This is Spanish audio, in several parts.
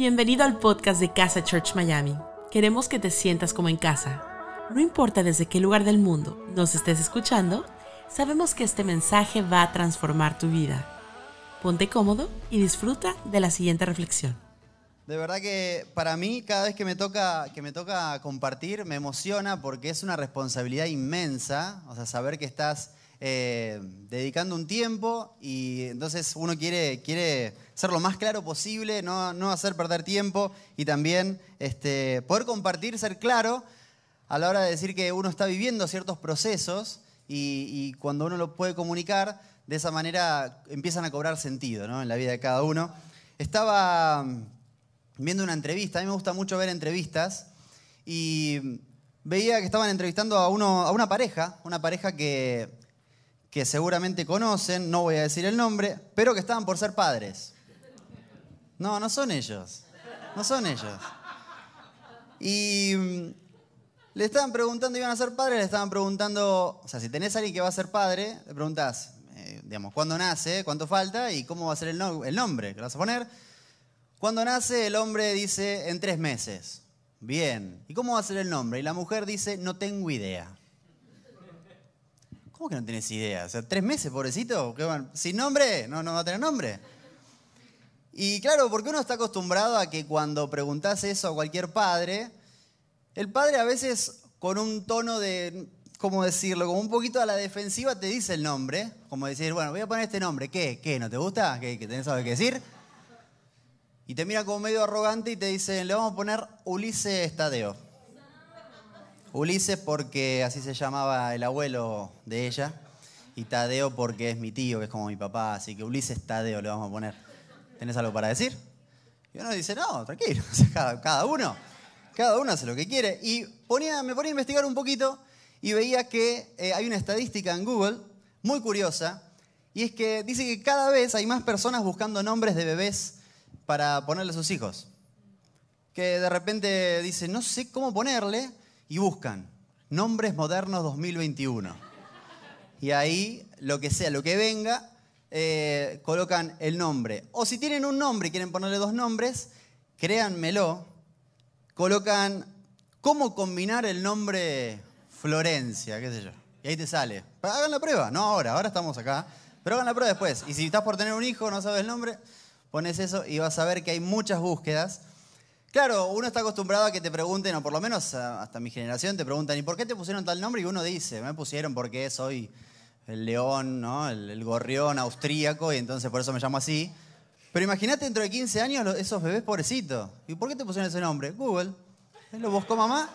Bienvenido al podcast de Casa Church Miami. Queremos que te sientas como en casa. No importa desde qué lugar del mundo nos estés escuchando, sabemos que este mensaje va a transformar tu vida. Ponte cómodo y disfruta de la siguiente reflexión. De verdad que para mí cada vez que me toca que me toca compartir me emociona porque es una responsabilidad inmensa, o sea, saber que estás eh, dedicando un tiempo y entonces uno quiere, quiere ser lo más claro posible, no, no hacer perder tiempo y también este, poder compartir, ser claro a la hora de decir que uno está viviendo ciertos procesos y, cuando uno lo puede comunicar, de esa manera empiezan a cobrar sentido en la vida de cada uno. Estaba viendo una entrevista, a mí me gusta mucho ver entrevistas y veía que estaban entrevistando a, uno, a una pareja, una pareja que que seguramente conocen, no voy a decir el nombre, pero que estaban por ser padres. No, no son ellos. No son ellos. Y mm, le estaban preguntando, iban a ser padres, le estaban preguntando, o sea, si tenés a alguien que va a ser padre, le preguntás, eh, digamos, cuándo nace, cuánto falta y cómo va a ser el, nombre que vas a poner. Cuando nace, el hombre dice en tres meses. Bien. ¿Y cómo va a ser el nombre? Y la mujer dice, no tengo idea. ¿Cómo que no tenés idea? O sea, tres meses, pobrecito. ¿Sin nombre? No, no va a tener nombre. Y claro, porque uno está acostumbrado a que cuando preguntás eso a cualquier padre, el padre a veces con un tono de, ¿cómo decirlo? Como un poquito a la defensiva te dice el nombre. Como decir, bueno, voy a poner este nombre. ¿Qué? ¿Qué? ¿No te gusta? ¿Qué, ¿Qué tenés algo que decir? Y te mira como medio arrogante y te dice, le vamos a poner Ulises Tadeo. Ulises porque así se llamaba el abuelo de ella, y Tadeo porque es mi tío, que es como mi papá, así que Ulises Tadeo le vamos a poner. ¿Tenés algo para decir? Y uno dice, no, tranquilo, cada, uno, cada uno hace lo que quiere. Y ponía, me ponía a investigar un poquito y veía que eh, hay una estadística en Google muy curiosa, y es que dice que cada vez hay más personas buscando nombres de bebés para ponerle a sus hijos. Que de repente dice, no sé cómo ponerle, y buscan nombres modernos 2021. Y ahí, lo que sea, lo que venga, eh, colocan el nombre. O si tienen un nombre y quieren ponerle dos nombres, créanmelo, colocan cómo combinar el nombre Florencia, qué sé yo. Y ahí te sale. Hagan la prueba, no ahora, ahora estamos acá. Pero hagan la prueba después. Y si estás por tener un hijo, no sabes el nombre, pones eso y vas a ver que hay muchas búsquedas. Claro, uno está acostumbrado a que te pregunten, o por lo menos hasta mi generación te preguntan, ¿y por qué te pusieron tal nombre? Y uno dice, me pusieron porque soy el león, ¿no? el, gorrión austríaco, y entonces por eso me llamo así. Pero imagínate dentro de 15 años esos bebés pobrecitos. ¿Y por qué te pusieron ese nombre? Google. ¿Lo buscó mamá?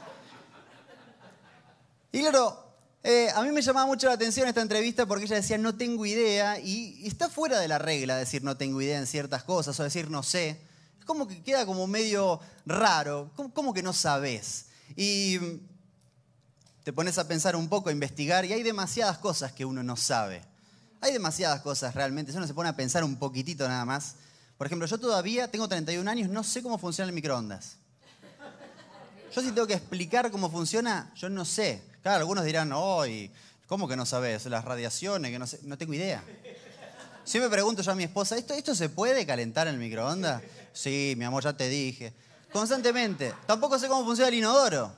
Y claro, eh, a mí me llamaba mucho la atención esta entrevista porque ella decía no tengo idea y está fuera de la regla decir no tengo idea en ciertas cosas o decir no sé como que queda como medio raro, como que no sabes. Y te pones a pensar un poco, a investigar, y hay demasiadas cosas que uno no sabe. Hay demasiadas cosas realmente, si uno se pone a pensar un poquitito nada más. Por ejemplo, yo todavía tengo 31 años, no sé cómo funciona el microondas. Yo si tengo que explicar cómo funciona, yo no sé. Claro, algunos dirán, hoy, ¿cómo que no sabes? Las radiaciones, que no sé, no tengo idea. Si me pregunto yo a mi esposa, ¿esto, ¿esto se puede calentar en el microondas? Sí, mi amor, ya te dije. Constantemente. Tampoco sé cómo funciona el inodoro.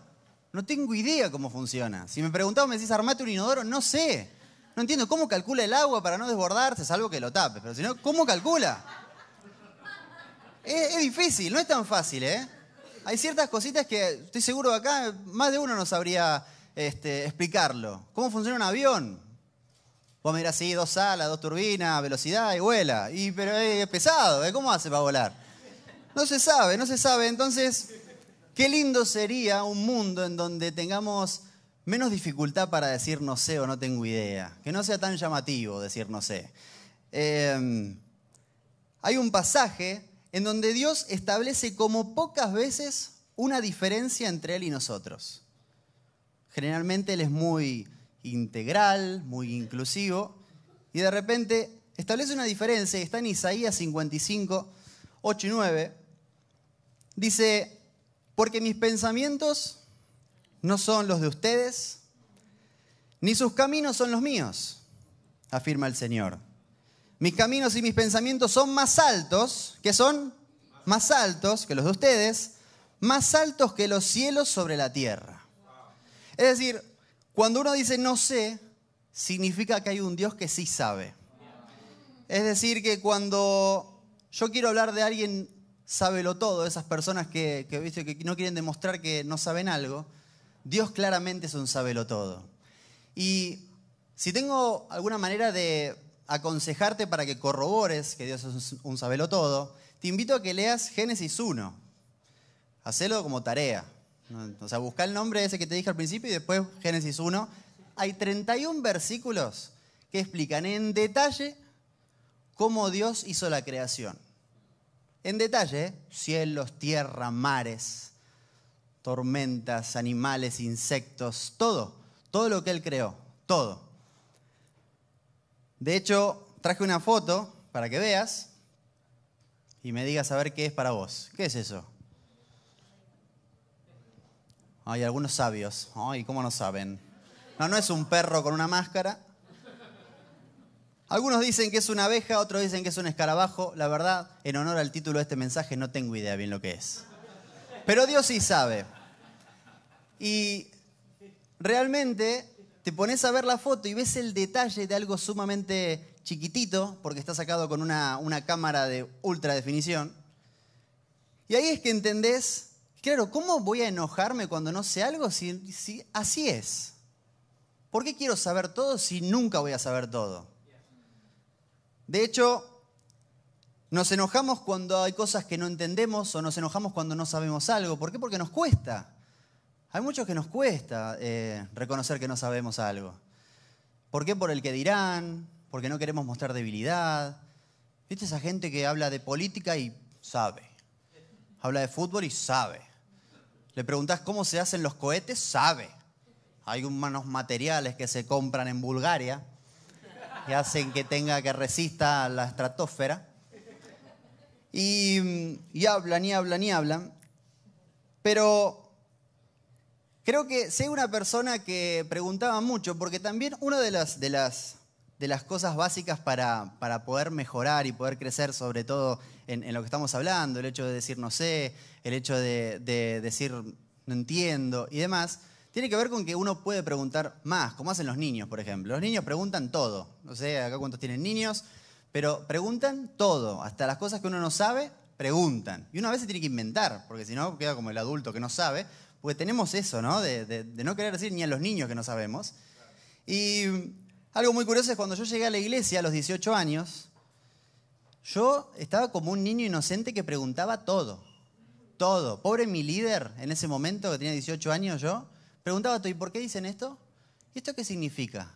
No tengo idea cómo funciona. Si me preguntaba, me decís, armate un inodoro, no sé. No entiendo cómo calcula el agua para no desbordarse, salvo que lo tapes. Pero si no, ¿cómo calcula? Es, difícil, no es tan fácil, ¿eh? Hay ciertas cositas que estoy seguro acá más de uno no sabría este, explicarlo. ¿Cómo funciona un avión? Vos me dirás, sí, dos salas, dos turbinas, velocidad y vuela. Y, pero es pesado, ¿eh? ¿cómo hace para volar? No se sabe, no se sabe. Entonces, qué lindo sería un mundo en donde tengamos menos dificultad para decir no sé o no tengo idea. Que no sea tan llamativo decir no sé. Em, hay un pasaje en donde Dios establece como pocas veces una diferencia entre Él y nosotros. Generalmente Él es muy integral, muy inclusivo, y de repente establece una diferencia, está en Isaías 55, 8 y 9, dice, porque mis pensamientos no son los de ustedes, ni sus caminos son los míos, afirma el Señor. Mis caminos y mis pensamientos son más altos, que son más altos que los de ustedes, más altos que los cielos sobre la tierra. Es decir, cuando uno dice no sé, significa que hay un Dios que sí sabe. Es decir, que cuando yo quiero hablar de alguien sábelo todo, esas personas que, que no quieren demostrar que no saben algo, Dios claramente es un sábelo todo. Y si tengo alguna manera de aconsejarte para que corrobores que Dios es un sabelo todo, te invito a que leas Génesis 1. Hacelo como tarea. O sea, busca el nombre ese que te dije al principio y después Génesis 1. Hay 31 versículos que explican en detalle cómo Dios hizo la creación. En detalle, cielos, tierra, mares, tormentas, animales, insectos, todo, todo lo que Él creó, todo. De hecho, traje una foto para que veas y me digas a ver qué es para vos. ¿Qué es eso? Hay algunos sabios. Ay, ¿cómo no saben? No, no es un perro con una máscara. Algunos dicen que es una abeja, otros dicen que es un escarabajo. La verdad, en honor al título de este mensaje, no tengo idea bien lo que es. Pero Dios sí sabe. Y realmente te pones a ver la foto y ves el detalle de algo sumamente chiquitito, porque está sacado con una, cámara de ultra definición. Y ahí es que entendés, claro, ¿cómo voy a enojarme cuando no sé algo si, si así es? ¿Por qué quiero saber todo si nunca voy a saber todo? De hecho, nos enojamos cuando hay cosas que no entendemos o nos enojamos cuando no sabemos algo. ¿Por qué? Porque nos cuesta. Hay muchos que nos cuesta eh, reconocer que no sabemos algo. ¿Por qué? Por el que dirán, porque no queremos mostrar debilidad. ¿Viste esa gente que habla de política y sabe? Habla de fútbol y sabe. Le preguntás cómo se hacen los cohetes, sabe. Hay unos materiales que se compran en Bulgaria que hacen que tenga que resista a la estratosfera. Y, hablan y hablan y hablan. Pero creo que sé una persona que preguntaba mucho, porque también una de las, de las, de las cosas básicas para, para, poder mejorar y poder crecer, sobre todo en, lo que estamos hablando, el hecho de decir no sé, el hecho de, de decir no entiendo y demás, tiene que ver con que uno puede preguntar más, como hacen los niños, por ejemplo. Los niños preguntan todo. No sé acá cuántos tienen niños, pero preguntan todo. Hasta las cosas que uno no sabe, preguntan. Y uno a veces tiene que inventar, porque si no queda como el adulto que no sabe. Porque tenemos eso, ¿no? De, no querer decir ni a los niños que no sabemos. Y algo muy curioso es cuando yo llegué a la iglesia a los 18 años, yo estaba como un niño inocente que preguntaba todo. Todo. Pobre mi líder en ese momento, que tenía 18 años yo, Preguntaba ¿y por qué dicen esto? ¿Y esto qué significa?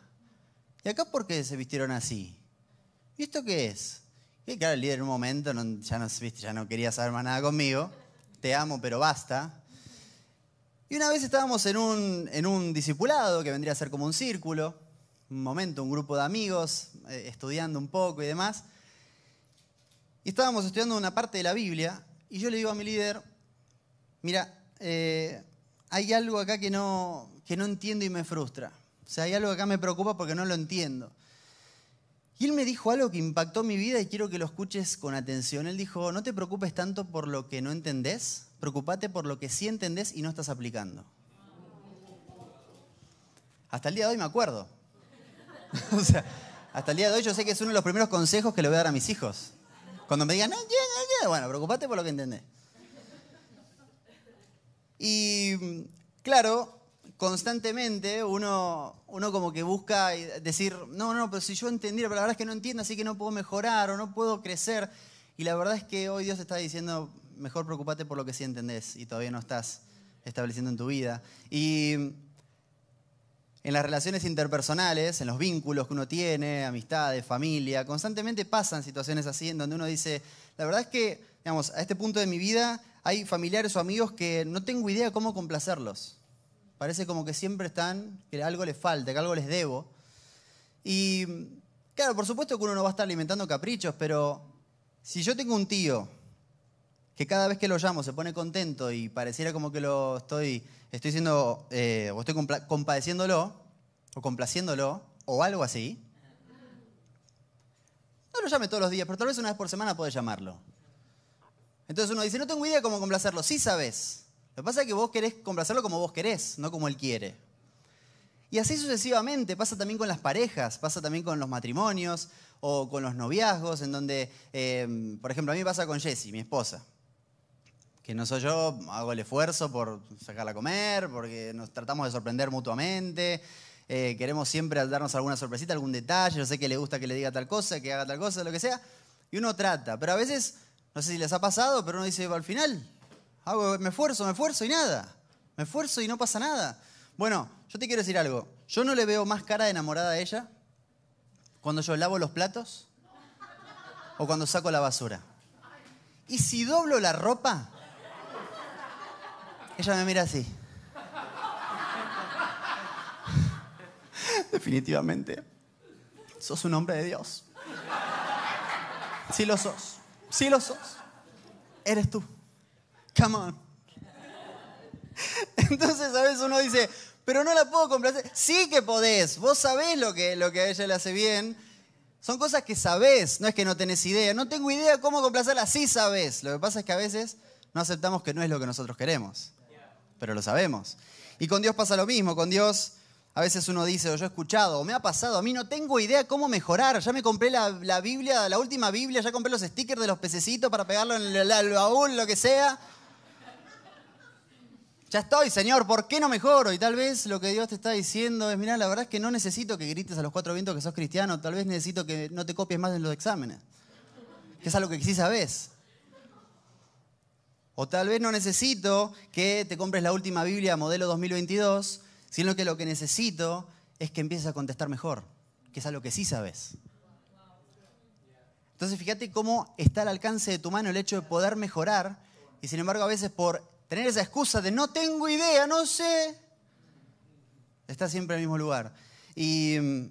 ¿Y acá por qué se vistieron así? ¿Y esto qué es? Y claro, el líder en un momento ya, no, ya no quería saber más nada conmigo. Te amo, pero basta. Y una vez estábamos en un, en un discipulado que vendría a ser como un círculo, un momento, un grupo de amigos, eh, estudiando un poco y demás. Y estábamos estudiando una parte de la Biblia y yo le digo a mi líder, mira, eh, hay algo acá que no, que no entiendo y me frustra. O sea, hay algo que acá me preocupa porque no lo entiendo. Y él me dijo algo que impactó mi vida y quiero que lo escuches con atención. Él dijo, no te preocupes tanto por lo que no entendés, preocupate por lo que sí entendés y no estás aplicando. Hasta el día de hoy me acuerdo. o sea, hasta el día de hoy yo sé que es uno de los primeros consejos que le voy a dar a mis hijos. Cuando me digan, no, bueno, preocupate por lo que entendés. Y claro, constantemente uno, uno como que busca decir, no, no, pero si yo entendiera, pero la verdad es que no entiendo, así que no puedo mejorar o no puedo crecer. Y la verdad es que hoy Dios está diciendo, mejor preocupate por lo que sí entendés y todavía no estás estableciendo en tu vida. Y en las relaciones interpersonales, en los vínculos que uno tiene, amistades, familia, constantemente pasan situaciones así en donde uno dice, la verdad es que, digamos, a este punto de mi vida hay familiares o amigos que no tengo idea cómo complacerlos. Parece como que siempre están, que algo les falta, que algo les debo. Y claro, por supuesto que uno no va a estar alimentando caprichos, pero si yo tengo un tío que cada vez que lo llamo se pone contento y pareciera como que lo estoy, estoy siendo, eh, o estoy compadeciéndolo, o complaciéndolo, o algo así, no lo llame todos los días, pero tal vez una vez por semana puede llamarlo. Entonces uno dice, no tengo idea cómo complacerlo. Sí sabes. Lo que pasa es que vos querés complacerlo como vos querés, no como él quiere. Y así sucesivamente, pasa también con las parejas, pasa también con los matrimonios o con los noviazgos, en donde, eh, por ejemplo, a mí pasa con Jessie, mi esposa, que no soy yo, hago el esfuerzo por sacarla a comer, porque nos tratamos de sorprender mutuamente, eh, queremos siempre darnos alguna sorpresita, algún detalle, yo sé que le gusta que le diga tal cosa, que haga tal cosa, lo que sea, y uno trata, pero a veces, no sé si les ha pasado, pero uno dice, al final, hago, me esfuerzo, me esfuerzo y nada, me esfuerzo y no pasa nada. Bueno, yo te quiero decir algo. Yo no le veo más cara de enamorada a ella cuando yo lavo los platos o cuando saco la basura. Y si doblo la ropa, ella me mira así. Definitivamente, sos un hombre de Dios. Sí lo sos. Sí lo sos. Eres tú. Come on. Entonces a veces uno dice, pero no la puedo complacer. Sí que podés, vos sabés lo que, lo que a ella le hace bien. Son cosas que sabés, no es que no tenés idea. No tengo idea cómo complacerla, sí sabés. Lo que pasa es que a veces no aceptamos que no es lo que nosotros queremos, pero lo sabemos. Y con Dios pasa lo mismo, con Dios a veces uno dice, o yo he escuchado, o me ha pasado, a mí no tengo idea cómo mejorar. Ya me compré la, la Biblia, la última Biblia, ya compré los stickers de los pececitos para pegarlo en el, baúl, lo que sea ya estoy, Señor, ¿por qué no mejoro? Y tal vez lo que Dios te está diciendo es, mira, la verdad es que no necesito que grites a los cuatro vientos que sos cristiano, tal vez necesito que no te copies más en los exámenes, que es algo que sí sabes. O tal vez no necesito que te compres la última Biblia modelo 2022, sino que lo que necesito es que empieces a contestar mejor, que es algo que sí sabes. Entonces fíjate cómo está al alcance de tu mano el hecho de poder mejorar y sin embargo a veces por tener esa excusa de no tengo idea, no sé, está siempre en el mismo lugar. Y mm,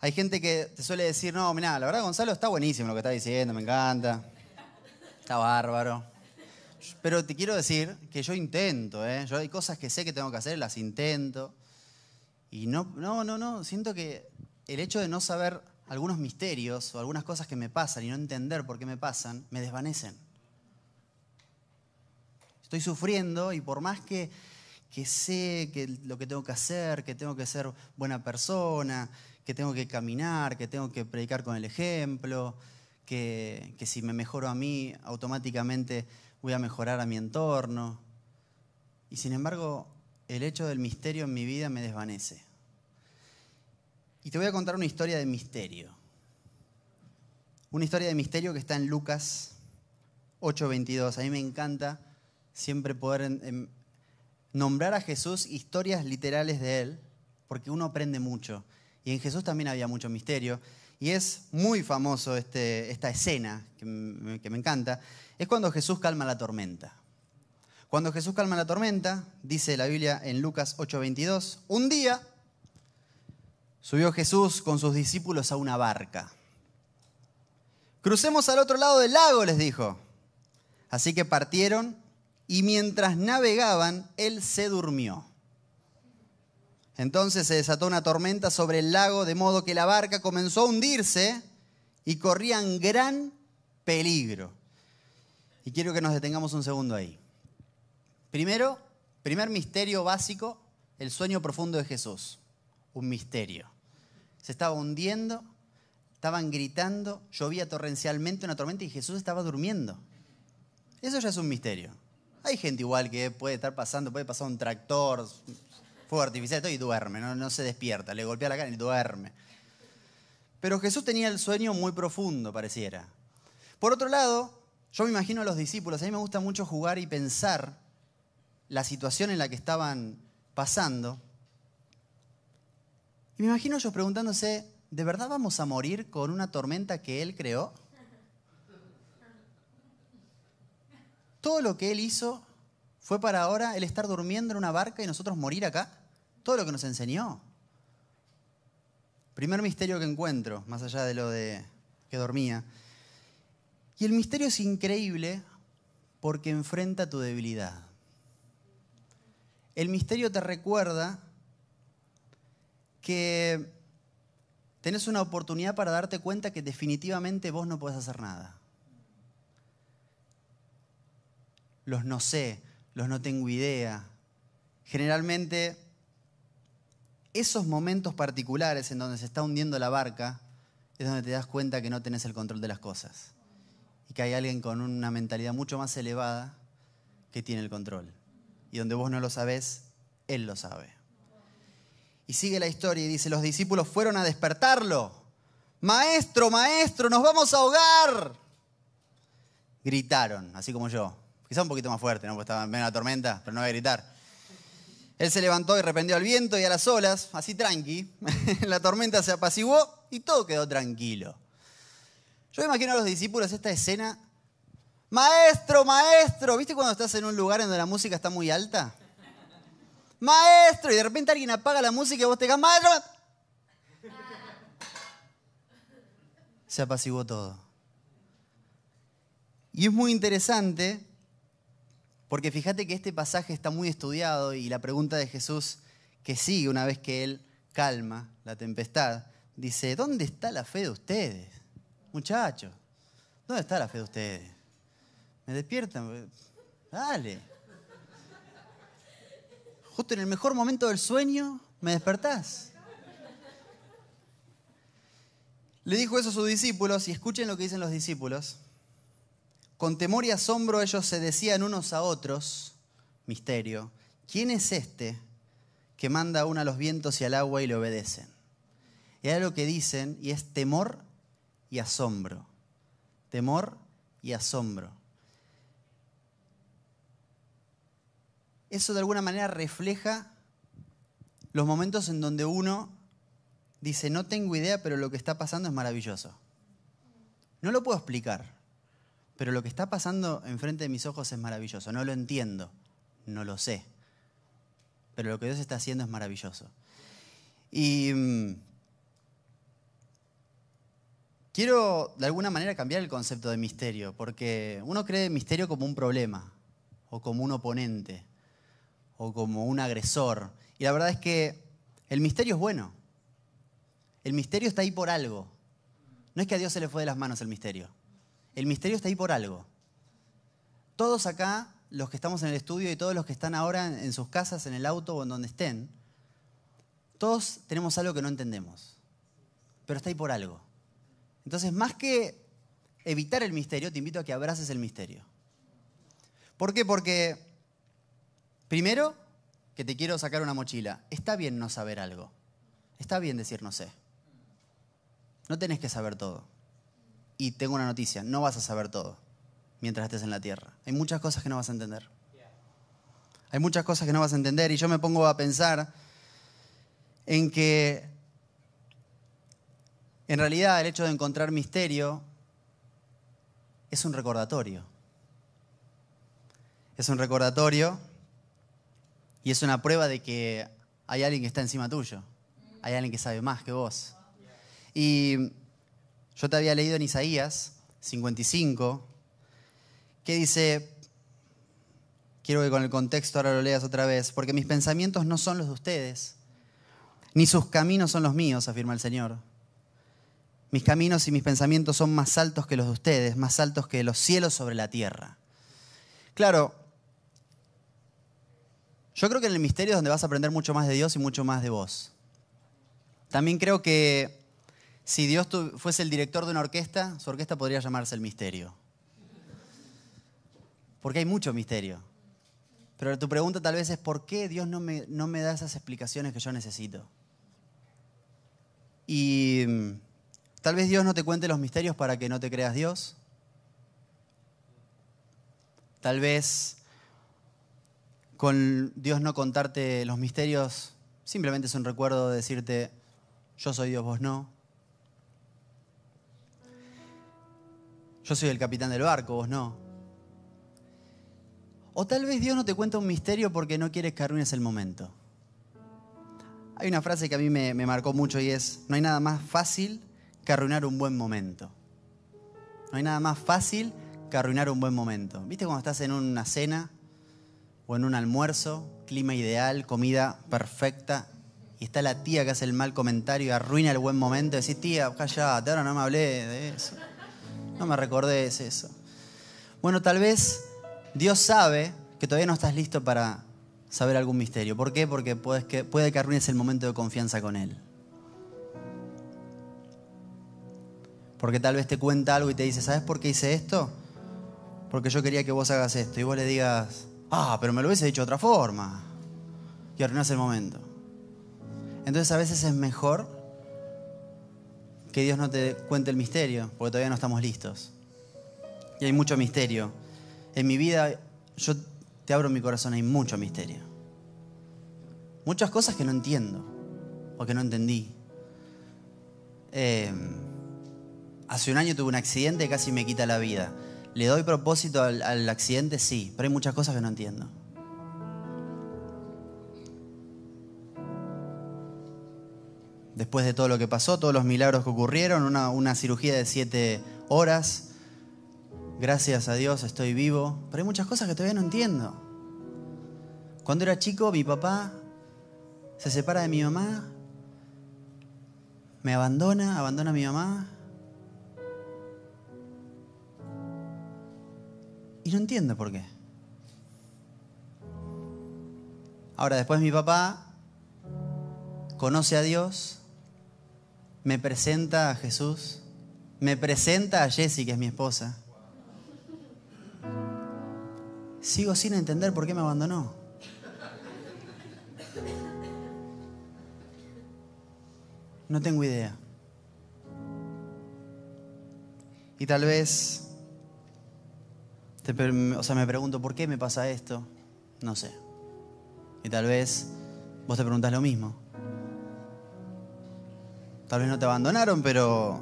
hay gente que te suele decir, no, mira, la verdad Gonzalo está buenísimo lo que está diciendo, me encanta, está bárbaro. Pero te quiero decir que yo intento, ¿eh? yo hay cosas que sé que tengo que hacer, las intento. Y no, no, no, no, siento que el hecho de no saber algunos misterios o algunas cosas que me pasan y no entender por qué me pasan, me desvanecen. Estoy sufriendo y por más que, que sé que lo que tengo que hacer, que tengo que ser buena persona, que tengo que caminar, que tengo que predicar con el ejemplo, que, que si me mejoro a mí, automáticamente voy a mejorar a mi entorno. Y sin embargo, el hecho del misterio en mi vida me desvanece. Y te voy a contar una historia de misterio. Una historia de misterio que está en Lucas 8:22. A mí me encanta siempre poder nombrar a Jesús historias literales de Él, porque uno aprende mucho. Y en Jesús también había mucho misterio. Y es muy famoso este, esta escena que que me encanta. Es cuando Jesús calma la tormenta. Cuando Jesús calma la tormenta, dice la Biblia en Lucas 8:22, un día subió Jesús con sus discípulos a una barca. Crucemos al otro lado del lago, les dijo. Así que partieron y mientras navegaban, él se durmió. Entonces se desató una tormenta sobre el lago, de modo que la barca comenzó a hundirse y corrían gran peligro. Y quiero que nos detengamos un segundo ahí. Primero, primer misterio básico, el sueño profundo de Jesús. Un misterio. Se estaba hundiendo, estaban gritando, llovía torrencialmente una tormenta y Jesús estaba durmiendo. Eso ya es un misterio. Hay gente igual que puede estar pasando, puede pasar un tractor, fuego artificial, y duerme, no, no se despierta, le golpea la cara y duerme. Pero Jesús tenía el sueño muy profundo, pareciera. Por otro lado, yo me imagino a los discípulos, a mí me gusta mucho jugar y pensar la situación en la que estaban pasando. Y me imagino ellos preguntándose, ¿de verdad vamos a morir con una tormenta que Él creó? Todo lo que Él hizo fue para ahora Él estar durmiendo en una barca y nosotros morir acá. Todo lo que nos enseñó. Primer misterio que encuentro, más allá de lo de que dormía. Y el misterio es increíble porque enfrenta tu debilidad. El misterio te recuerda que tenés una oportunidad para darte cuenta que definitivamente vos no podés hacer nada. los no sé, los no tengo idea. Generalmente, esos momentos particulares en donde se está hundiendo la barca es donde te das cuenta que no tenés el control de las cosas y que hay alguien con una mentalidad mucho más elevada que tiene el control. Y donde vos no lo sabés, Él lo sabe. Y sigue la historia y dice, los discípulos fueron a despertarlo. Maestro, maestro, nos vamos a ahogar. Gritaron, así como yo. Quizá un poquito más fuerte, ¿no? Porque estaba en la tormenta, pero no voy a gritar. Él se levantó y reprendió al viento y a las olas, así tranqui. la tormenta se apaciguó y todo quedó tranquilo. Yo imagino a los discípulos esta escena. Maestro, maestro, ¿viste cuando estás en un lugar en donde la música está muy alta? Maestro, y de repente alguien apaga la música y vos te digas, maestro. Se apaciguó todo. Y es muy interesante porque fíjate que este pasaje está muy estudiado y la pregunta de Jesús que sigue una vez que Él calma la tempestad, dice, ¿dónde está la fe de ustedes? Muchachos, ¿dónde está la fe de ustedes? Me despiertan, dale. Justo en el mejor momento del sueño, me despertás. Le dijo eso a sus discípulos y escuchen lo que dicen los discípulos. Con temor y asombro ellos se decían unos a otros, misterio, ¿quién es este que manda aún a los vientos y al agua y le obedecen? Y hay lo que dicen y es temor y asombro. Temor y asombro. Eso de alguna manera refleja los momentos en donde uno dice, no tengo idea, pero lo que está pasando es maravilloso. No lo puedo explicar pero lo que está pasando enfrente de mis ojos es maravilloso. No lo entiendo, no lo sé, pero lo que Dios está haciendo es maravilloso. Y mm, quiero de alguna manera cambiar el concepto de misterio, porque uno cree misterio como un problema, o como un oponente, o como un agresor. Y la verdad es que el misterio es bueno. El misterio está ahí por algo. No es que a Dios se le fue de las manos el misterio. El misterio está ahí por algo. Todos acá, los que estamos en el estudio y todos los que están ahora en sus casas, en el auto o en donde estén, todos tenemos algo que no entendemos, pero está ahí por algo. Entonces, más que evitar el misterio, te invito a que abraces el misterio. ¿Por qué? Porque, primero, que te quiero sacar una mochila. Está bien no saber algo. Está bien decir no sé. No tenés que saber todo. Y tengo una noticia, no vas a saber todo mientras estés en la tierra. Hay muchas cosas que no vas a entender. Hay muchas cosas que no vas a entender y yo me pongo a pensar en que en realidad el hecho de encontrar misterio es un recordatorio. Es un recordatorio y es una prueba de que hay alguien que está encima tuyo. Hay alguien que sabe más que vos. Y yo te había leído en Isaías 55, que dice, quiero que con el contexto ahora lo leas otra vez, porque mis pensamientos no son los de ustedes, ni sus caminos son los míos, afirma el Señor. Mis caminos y mis pensamientos son más altos que los de ustedes, más altos que los cielos sobre la tierra. Claro, yo creo que en el misterio es donde vas a aprender mucho más de Dios y mucho más de vos. También creo que si Dios fuese el director de una orquesta, su orquesta podría llamarse El Misterio. Porque hay mucho misterio. Pero tu pregunta tal vez es, ¿por qué Dios no me, da esas explicaciones que yo necesito? Y mm, tal vez Dios no te cuente los misterios para que no te creas Dios. Tal vez con Dios no contarte los misterios simplemente es un recuerdo de decirte, yo soy Dios, vos no. Yo soy el capitán del barco, vos no. O tal vez Dios no te cuenta un misterio porque no quieres que arruines el momento. Hay una frase que a mí me, marcó mucho y es, no hay nada más fácil que arruinar un buen momento. No hay nada más fácil que arruinar un buen momento. ¿Viste cuando estás en una cena o en un almuerzo, clima ideal, comida perfecta, y está la tía que hace el mal comentario y arruina el buen momento? Decís, tía, callate, ahora no me hablé de eso. No me recordé eso. Bueno, tal vez Dios sabe que todavía no estás listo para saber algún misterio. ¿Por qué? Porque puedes que, puede que arruines el momento de confianza con Él. Porque tal vez te cuenta algo y te dice, ¿sabes por qué hice esto? Porque yo quería que vos hagas esto. Y vos le digas, ah, pero me lo hubiese dicho de otra forma. Y arruinas el momento. Entonces a veces es mejor que Dios no te cuente el misterio, porque todavía no estamos listos. Y hay mucho misterio. En mi vida, yo te abro mi corazón, hay mucho misterio. Muchas cosas que no entiendo o que no entendí. Eh, hace un año tuve un accidente que casi me quita la vida. ¿Le doy propósito al accidente? Sí, pero hay muchas cosas que no entiendo. Después de todo lo que pasó, todos los milagros que ocurrieron, una, cirugía de siete horas. Gracias a Dios estoy vivo, pero hay muchas cosas que todavía no entiendo. Cuando era chico, mi papá se separa de mi mamá, me abandona, abandona a mi mamá. Y no entiendo por qué. Ahora, después mi papá conoce a Dios, me presenta a Jesús, me presenta a Jessie, que es mi esposa. Sigo sin entender por qué me abandonó. No tengo idea. Y tal vez, o sea, me pregunto, ¿por qué me pasa esto? No sé. Y tal vez vos te preguntas lo mismo. Tal vez no te abandonaron, pero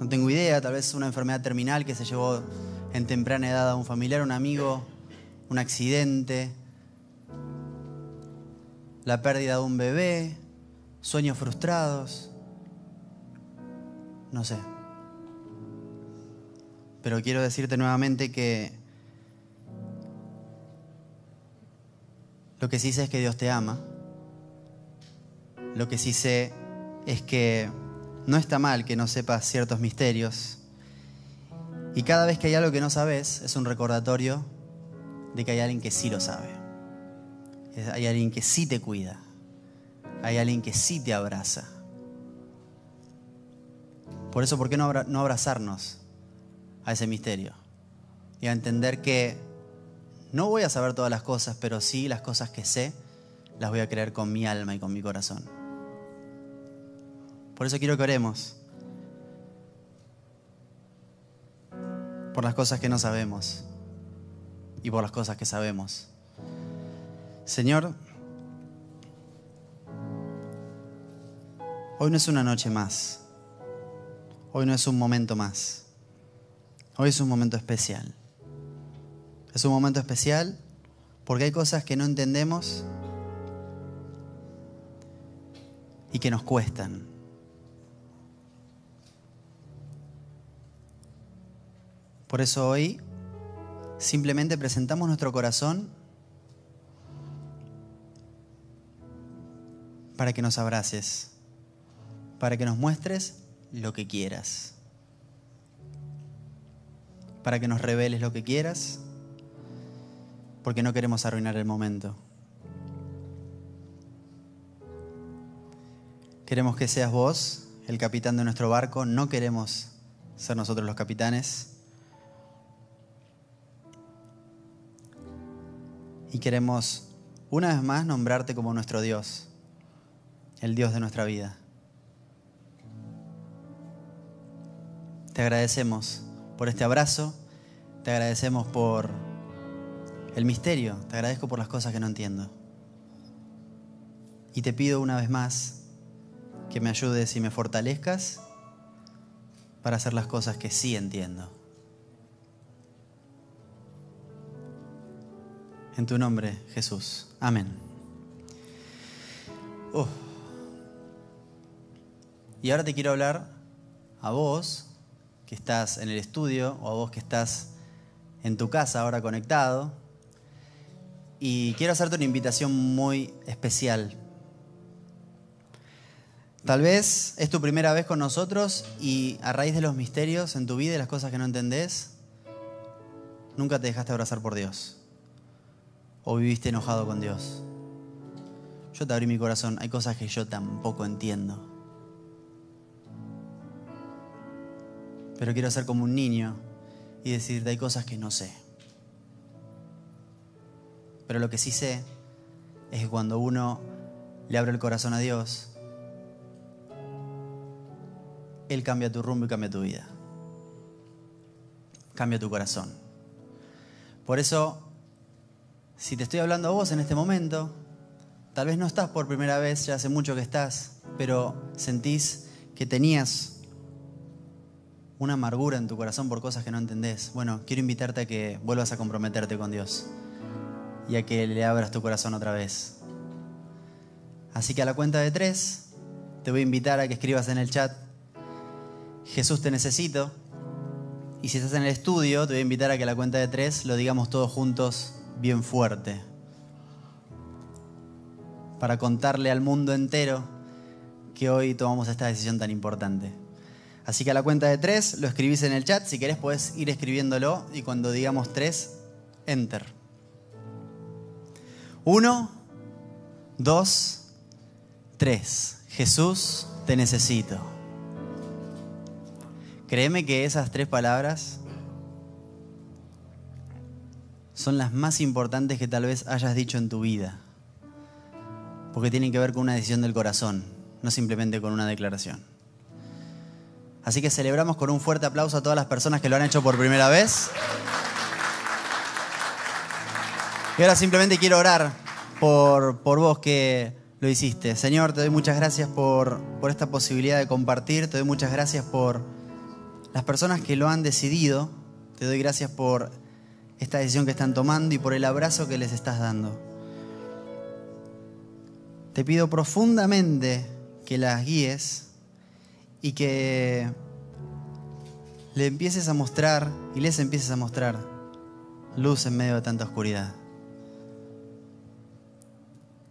no tengo idea. Tal vez una enfermedad terminal que se llevó en temprana edad a un familiar, un amigo, un accidente, la pérdida de un bebé, sueños frustrados. No sé. Pero quiero decirte nuevamente que lo que sí sé es que Dios te ama. Lo que sí sé es que no está mal que no sepas ciertos misterios. Y cada vez que hay algo que no sabes, es un recordatorio de que hay alguien que sí lo sabe. Hay alguien que sí te cuida. Hay alguien que sí te abraza. Por eso, ¿por qué no abrazarnos a ese misterio? Y a entender que no voy a saber todas las cosas, pero sí las cosas que sé, las voy a creer con mi alma y con mi corazón. Por eso quiero que oremos. Por las cosas que no sabemos y por las cosas que sabemos. Señor, hoy no es una noche más. Hoy no es un momento más. Hoy es un momento especial. Es un momento especial porque hay cosas que no entendemos y que nos cuestan. Por eso hoy simplemente presentamos nuestro corazón para que nos abraces, para que nos muestres lo que quieras, para que nos reveles lo que quieras, porque no queremos arruinar el momento. Queremos que seas vos el capitán de nuestro barco, no queremos ser nosotros los capitanes. Y queremos una vez más nombrarte como nuestro Dios, el Dios de nuestra vida. Te agradecemos por este abrazo, te agradecemos por el misterio, te agradezco por las cosas que no entiendo. Y te pido una vez más que me ayudes y me fortalezcas para hacer las cosas que sí entiendo. En tu nombre, Jesús. Amén. Y ahora te quiero hablar a vos que estás en el estudio o a vos que estás en tu casa ahora conectado. Y quiero hacerte una invitación muy especial. Tal vez es tu primera vez con nosotros y a raíz de los misterios en tu vida y las cosas que no entendés, nunca te dejaste abrazar por Dios. O viviste enojado con Dios. Yo te abrí mi corazón. Hay cosas que yo tampoco entiendo. Pero quiero ser como un niño y decirte, hay cosas que no sé. Pero lo que sí sé es que cuando uno le abre el corazón a Dios, Él cambia tu rumbo y cambia tu vida. Cambia tu corazón. Por eso, si te estoy hablando a vos en este momento, tal vez no estás por primera vez, ya hace mucho que estás, pero sentís que tenías una amargura en tu corazón por cosas que no entendés. Bueno, quiero invitarte a que vuelvas a comprometerte con Dios y a que le abras tu corazón otra vez. Así que a la cuenta de tres, te voy a invitar a que escribas en el chat, Jesús te necesito. Y si estás en el estudio, te voy a invitar a que a la cuenta de tres lo digamos todos juntos bien fuerte. Para contarle al mundo entero que hoy tomamos esta decisión tan importante. Así que a la cuenta de tres lo escribís en el chat. Si querés, puedes ir escribiéndolo y cuando digamos tres, enter. Uno, dos, tres. Jesús, te necesito. Créeme que esas tres palabras son las más importantes que tal vez hayas dicho en tu vida. Porque tienen que ver con una decisión del corazón, no simplemente con una declaración. Así que celebramos con un fuerte aplauso a todas las personas que lo han hecho por primera vez. Y ahora simplemente quiero orar por, por vos que lo hiciste. Señor, te doy muchas gracias por, por esta posibilidad de compartir. Te doy muchas gracias por las personas que lo han decidido. Te doy gracias por esta decisión que están tomando y por el abrazo que les estás dando. Te pido profundamente que las guíes y que le empieces a mostrar y les empieces a mostrar luz en medio de tanta oscuridad.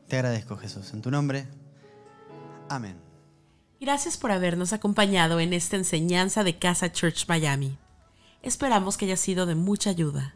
Te agradezco, Jesús. En tu nombre. Amén. Gracias por habernos acompañado en esta enseñanza de Casa Church Miami. Esperamos que haya sido de mucha ayuda.